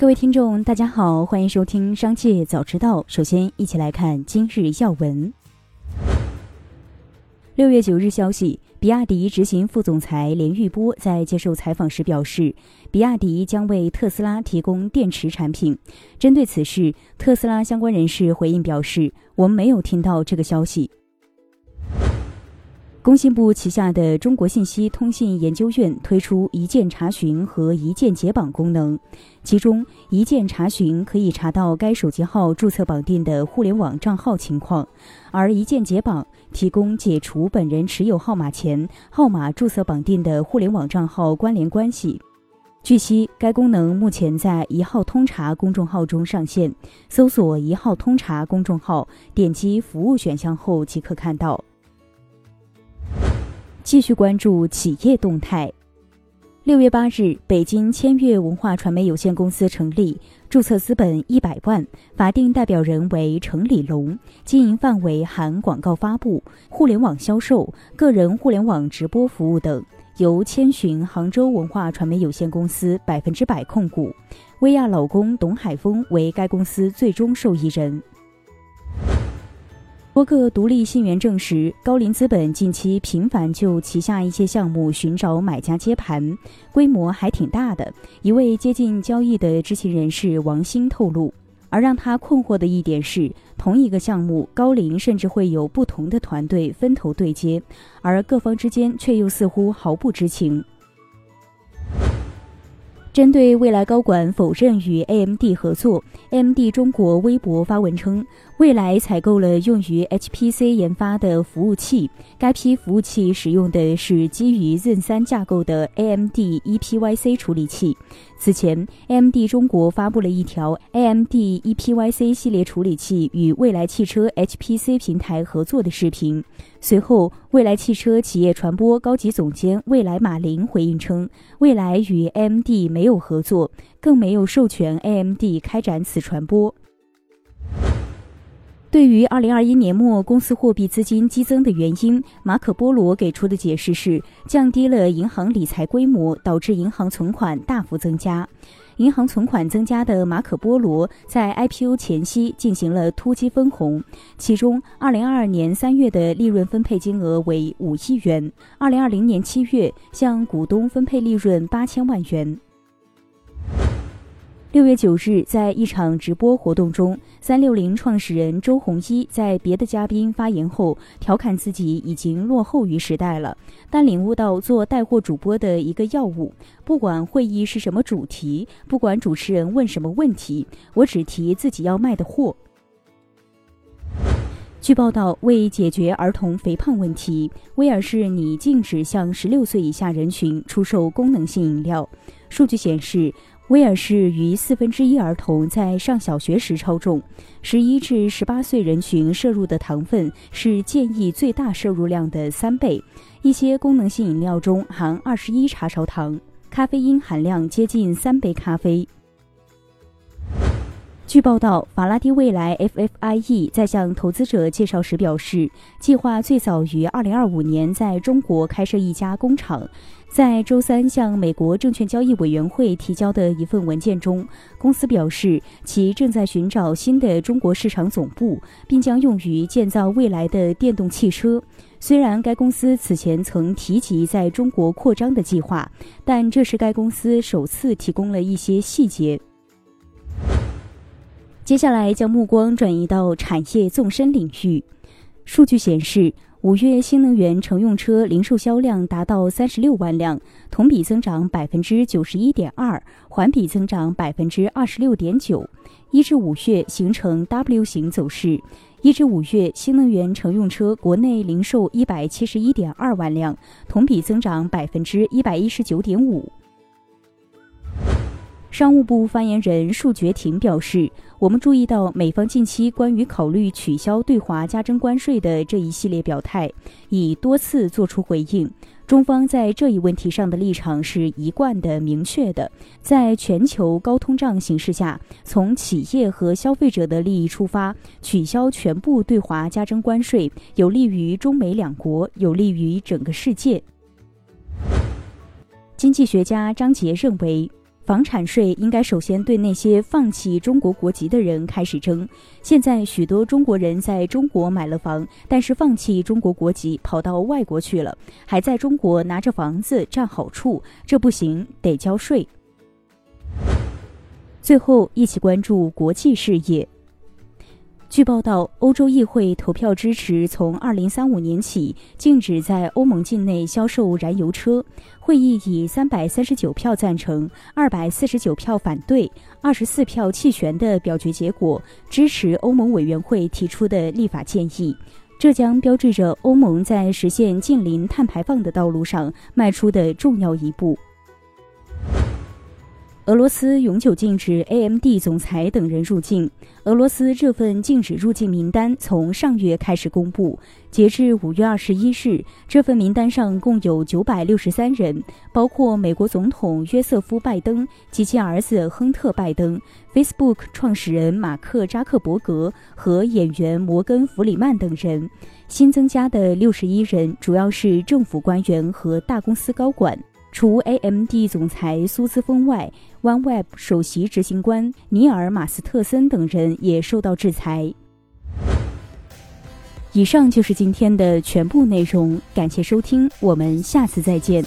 各位听众，大家好，欢迎收听《商界早知道》。首先，一起来看今日要闻。六月九日消息，比亚迪执行副总裁连玉波在接受采访时表示，比亚迪将为特斯拉提供电池产品。针对此事，特斯拉相关人士回应表示：“我们没有听到这个消息。”工信部旗下的中国信息通信研究院推出一键查询和一键解绑功能，其中一键查询可以查到该手机号注册绑定的互联网账号情况，而一键解绑提供解除本人持有号码前号码注册绑定的互联网账号关联关系。据悉，该功能目前在一号通查公众号中上线，搜索“一号通查”公众号，点击服务选项后即可看到。继续关注企业动态。六月八日，北京千悦文化传媒有限公司成立，注册资本一百万，法定代表人为程李龙，经营范围含广告发布、互联网销售、个人互联网直播服务等，由千寻杭州文化传媒有限公司百分之百控股，薇娅老公董海峰为该公司最终受益人。多个独立信源证实，高瓴资本近期频繁就旗下一些项目寻找买家接盘，规模还挺大的。一位接近交易的知情人士王鑫透露，而让他困惑的一点是，同一个项目，高瓴甚至会有不同的团队分头对接，而各方之间却又似乎毫不知情。针对未来高管否认与 AMD 合作，AMD 中国微博发文称，未来采购了用于 HPC 研发的服务器，该批服务器使用的是基于 Zen 三架构的 AMD ePYC 处理器。此前，AMD 中国发布了一条 AMD ePYC 系列处理器与蔚来汽车 HPC 平台合作的视频。随后，蔚来汽车企业传播高级总监蔚来马林回应称，蔚来与 AMD 没有合作，更没有授权 AMD 开展此传播。对于二零二一年末公司货币资金激增的原因，马可波罗给出的解释是降低了银行理财规模，导致银行存款大幅增加。银行存款增加的马可波罗在 IPO 前夕进行了突击分红，其中二零二二年三月的利润分配金额为五亿元，二零二零年七月向股东分配利润八千万元。六月九日，在一场直播活动中，三六零创始人周鸿祎在别的嘉宾发言后，调侃自己已经落后于时代了，但领悟到做带货主播的一个要务：不管会议是什么主题，不管主持人问什么问题，我只提自己要卖的货。据报道，为解决儿童肥胖问题，威尔士拟禁止向十六岁以下人群出售功能性饮料。数据显示。威尔士逾四分之一儿童在上小学时超重，十一至十八岁人群摄入的糖分是建议最大摄入量的三倍。一些功能性饮料中含二十一茶勺糖，咖啡因含量接近三杯咖啡。据报道，法拉第未来 （FFIE） 在向投资者介绍时表示，计划最早于二零二五年在中国开设一家工厂。在周三向美国证券交易委员会提交的一份文件中，公司表示其正在寻找新的中国市场总部，并将用于建造未来的电动汽车。虽然该公司此前曾提及在中国扩张的计划，但这是该公司首次提供了一些细节。接下来将目光转移到产业纵深领域。数据显示，五月新能源乘用车零售销量达到三十六万辆，同比增长百分之九十一点二，环比增长百分之二十六点九。一至五月形成 W 型走势。一至五月新能源乘用车国内零售一百七十一点二万辆，同比增长百分之一百一十九点五。商务部发言人束觉婷表示，我们注意到美方近期关于考虑取消对华加征关税的这一系列表态，已多次作出回应。中方在这一问题上的立场是一贯的、明确的。在全球高通胀形势下，从企业和消费者的利益出发，取消全部对华加征关税，有利于中美两国，有利于整个世界。经济学家张杰认为。房产税应该首先对那些放弃中国国籍的人开始征。现在许多中国人在中国买了房，但是放弃中国国籍跑到外国去了，还在中国拿着房子占好处，这不行，得交税。最后，一起关注国际事业。据报道，欧洲议会投票支持从2035年起禁止在欧盟境内销售燃油车。会议以339票赞成、249票反对、24票弃权的表决结果支持欧盟委员会提出的立法建议。这将标志着欧盟在实现近零碳排放的道路上迈出的重要一步。俄罗斯永久禁止 AMD 总裁等人入境。俄罗斯这份禁止入境名单从上月开始公布，截至五月二十一日，这份名单上共有九百六十三人，包括美国总统约瑟夫·拜登及其儿子亨特·拜登、Facebook 创始人马克·扎克伯格和演员摩根·弗里曼等人。新增加的六十一人主要是政府官员和大公司高管。除 AMD 总裁苏斯峰外，OneWeb 首席执行官尼尔·马斯特森等人也受到制裁。以上就是今天的全部内容，感谢收听，我们下次再见。